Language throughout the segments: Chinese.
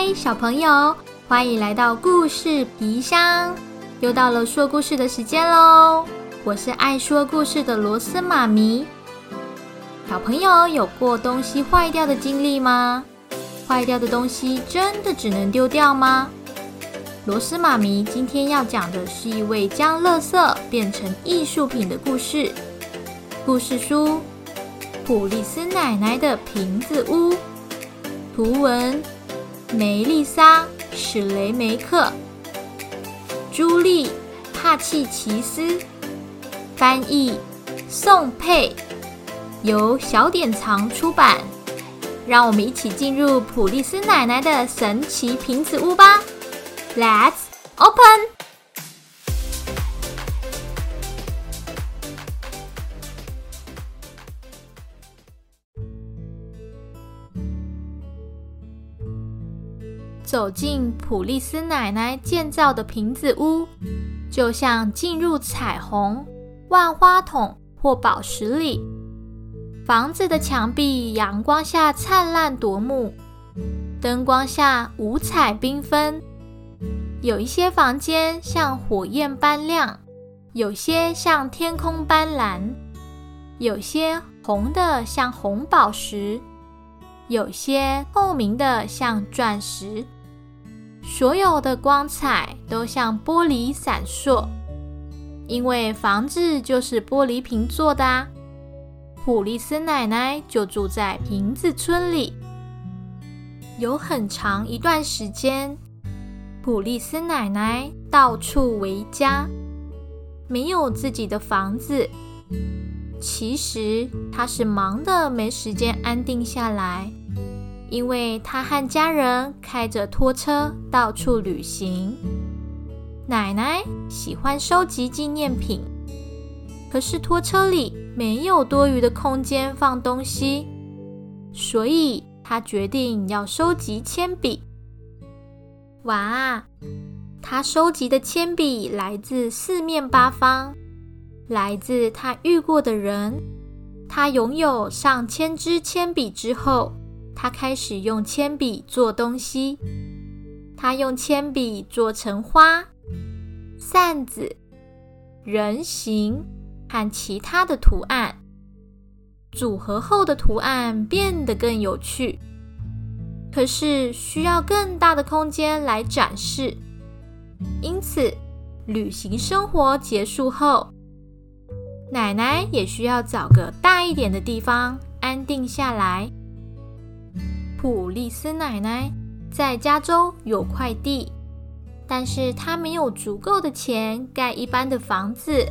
嗨，小朋友，欢迎来到故事皮箱，又到了说故事的时间喽！我是爱说故事的螺丝妈咪。小朋友有过东西坏掉的经历吗？坏掉的东西真的只能丢掉吗？螺丝妈咪今天要讲的是一位将垃圾变成艺术品的故事。故事书《普利斯奶奶的瓶子屋》，图文。梅丽莎·史雷梅克、朱莉·帕契奇斯翻译，宋佩，由小典藏出版。让我们一起进入普利斯奶奶的神奇瓶子屋吧！Let's open。走进普利斯奶奶建造的瓶子屋，就像进入彩虹、万花筒或宝石里。房子的墙壁阳光下灿烂夺目，灯光下五彩缤纷。有一些房间像火焰般亮，有些像天空般蓝，有些红的像红宝石，有些透明的像钻石。所有的光彩都像玻璃闪烁，因为房子就是玻璃瓶做的啊。普利斯奶奶就住在瓶子村里。有很长一段时间，普利斯奶奶到处为家，没有自己的房子。其实她是忙得没时间安定下来。因为他和家人开着拖车到处旅行，奶奶喜欢收集纪念品，可是拖车里没有多余的空间放东西，所以他决定要收集铅笔。哇，他收集的铅笔来自四面八方，来自他遇过的人。他拥有上千支铅笔之后。他开始用铅笔做东西。他用铅笔做成花、扇子、人形和其他的图案。组合后的图案变得更有趣，可是需要更大的空间来展示。因此，旅行生活结束后，奶奶也需要找个大一点的地方安定下来。普利斯奶奶在加州有块地，但是她没有足够的钱盖一般的房子。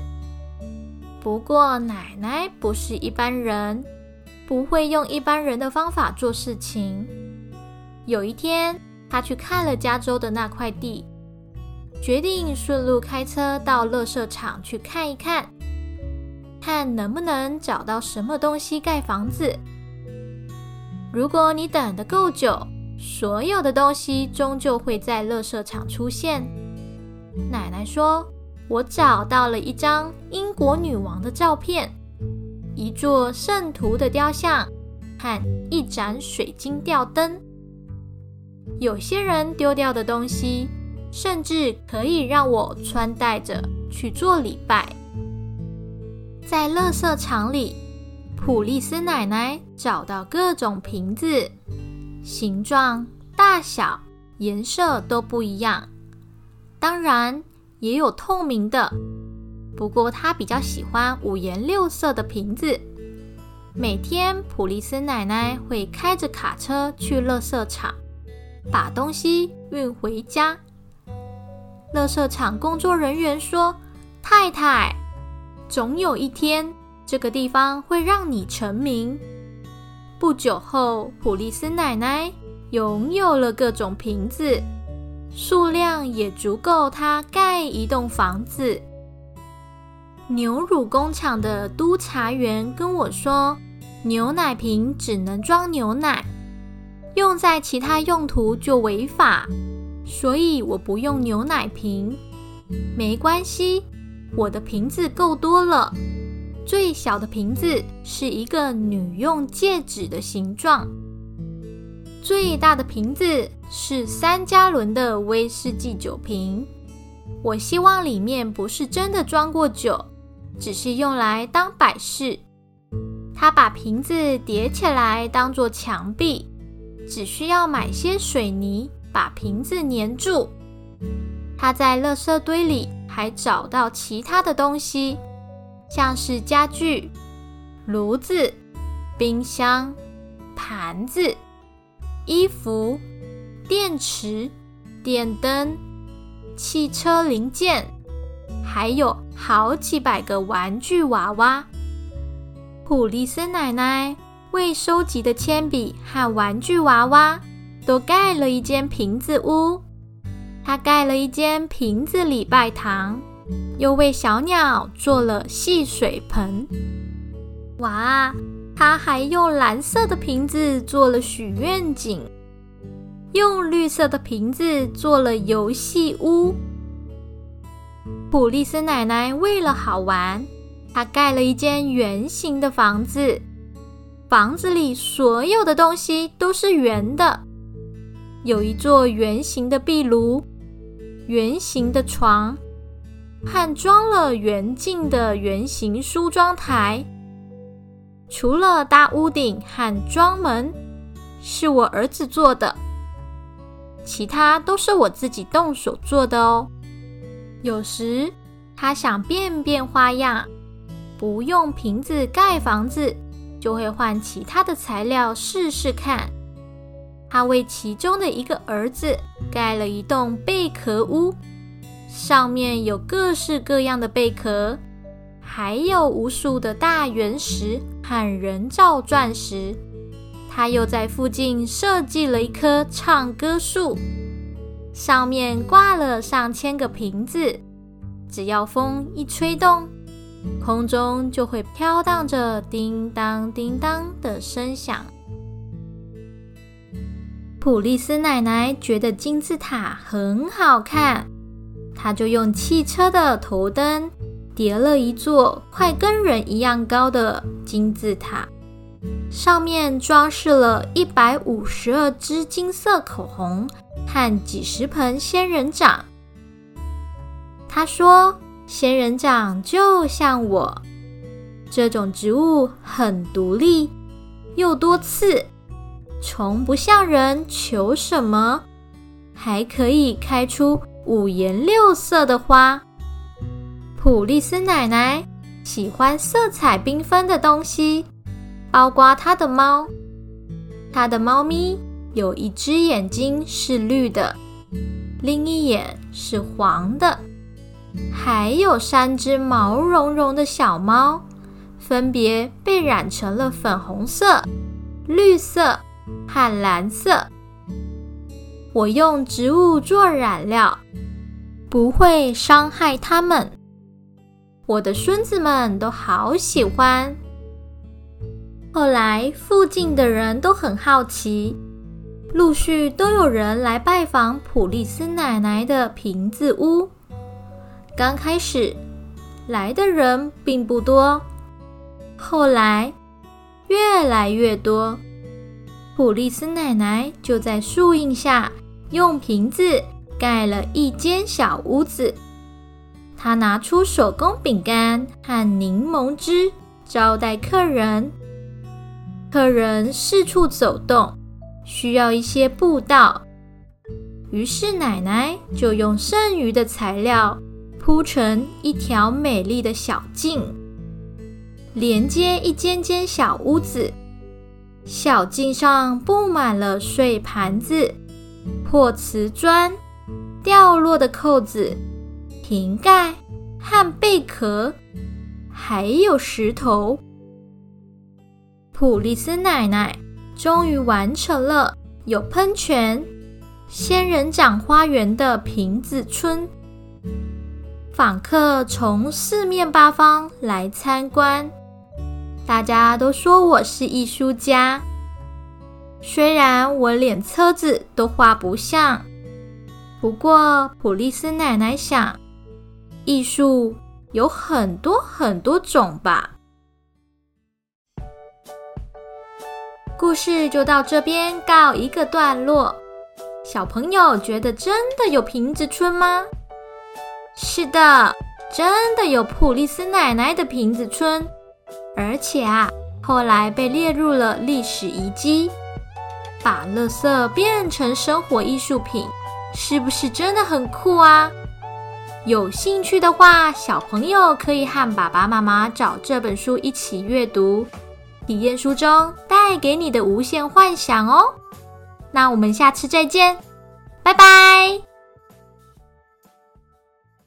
不过，奶奶不是一般人，不会用一般人的方法做事情。有一天，她去看了加州的那块地，决定顺路开车到垃圾场去看一看，看能不能找到什么东西盖房子。如果你等得够久，所有的东西终究会在垃圾场出现。奶奶说：“我找到了一张英国女王的照片，一座圣徒的雕像和一盏水晶吊灯。有些人丢掉的东西，甚至可以让我穿戴着去做礼拜。在垃圾场里。”普利斯奶奶找到各种瓶子，形状、大小、颜色都不一样，当然也有透明的。不过他比较喜欢五颜六色的瓶子。每天，普利斯奶奶会开着卡车去垃圾场，把东西运回家。垃圾场工作人员说：“太太，总有一天。”这个地方会让你成名。不久后，普利斯奶奶拥有了各种瓶子，数量也足够她盖一栋房子。牛乳工厂的督察员跟我说，牛奶瓶只能装牛奶，用在其他用途就违法，所以我不用牛奶瓶。没关系，我的瓶子够多了。最小的瓶子是一个女用戒指的形状。最大的瓶子是三加仑的威士忌酒瓶。我希望里面不是真的装过酒，只是用来当摆饰。他把瓶子叠起来当做墙壁，只需要买些水泥把瓶子粘住。他在垃圾堆里还找到其他的东西，像是家具、炉子、冰箱、盘子。衣服、电池、电灯、汽车零件，还有好几百个玩具娃娃。普利斯奶奶为收集的铅笔和玩具娃娃，都盖了一间瓶子屋。她盖了一间瓶子礼拜堂，又为小鸟做了戏水盆。哇！他还用蓝色的瓶子做了许愿井，用绿色的瓶子做了游戏屋。普利斯奶奶为了好玩，她盖了一间圆形的房子，房子里所有的东西都是圆的，有一座圆形的壁炉，圆形的床，和装了圆镜的圆形梳妆台。除了搭屋顶和装门是我儿子做的，其他都是我自己动手做的哦。有时他想变变花样，不用瓶子盖房子，就会换其他的材料试试看。他为其中的一个儿子盖了一栋贝壳屋，上面有各式各样的贝壳。还有无数的大原石和人造钻石。他又在附近设计了一棵唱歌树，上面挂了上千个瓶子。只要风一吹动，空中就会飘荡着叮当叮当的声响。普利斯奶奶觉得金字塔很好看，他就用汽车的头灯。叠了一座快跟人一样高的金字塔，上面装饰了一百五十二支金色口红和几十盆仙人掌。他说：“仙人掌就像我，这种植物很独立，又多刺，从不向人求什么，还可以开出五颜六色的花。”普利斯奶奶喜欢色彩缤纷的东西，包括她的猫。她的猫咪有一只眼睛是绿的，另一眼是黄的，还有三只毛茸茸的小猫，分别被染成了粉红色、绿色和蓝色。我用植物做染料，不会伤害它们。我的孙子们都好喜欢。后来，附近的人都很好奇，陆续都有人来拜访普利斯奶奶的瓶子屋。刚开始来的人并不多，后来越来越多。普利斯奶奶就在树荫下用瓶子盖了一间小屋子。他拿出手工饼干和柠檬汁招待客人。客人四处走动，需要一些步道，于是奶奶就用剩余的材料铺成一条美丽的小径，连接一间间小屋子。小径上布满了碎盘子、破瓷砖、掉落的扣子。瓶盖和贝壳，还有石头。普利斯奶奶终于完成了有喷泉、仙人掌花园的瓶子村。访客从四面八方来参观，大家都说我是艺术家。虽然我连车子都画不像，不过普利斯奶奶想。艺术有很多很多种吧。故事就到这边告一个段落。小朋友觉得真的有瓶子村吗？是的，真的有普利斯奶奶的瓶子村，而且啊，后来被列入了历史遗迹。把垃圾变成生活艺术品，是不是真的很酷啊？有兴趣的话，小朋友可以和爸爸妈妈找这本书一起阅读，体验书中带给你的无限幻想哦。那我们下次再见，拜拜。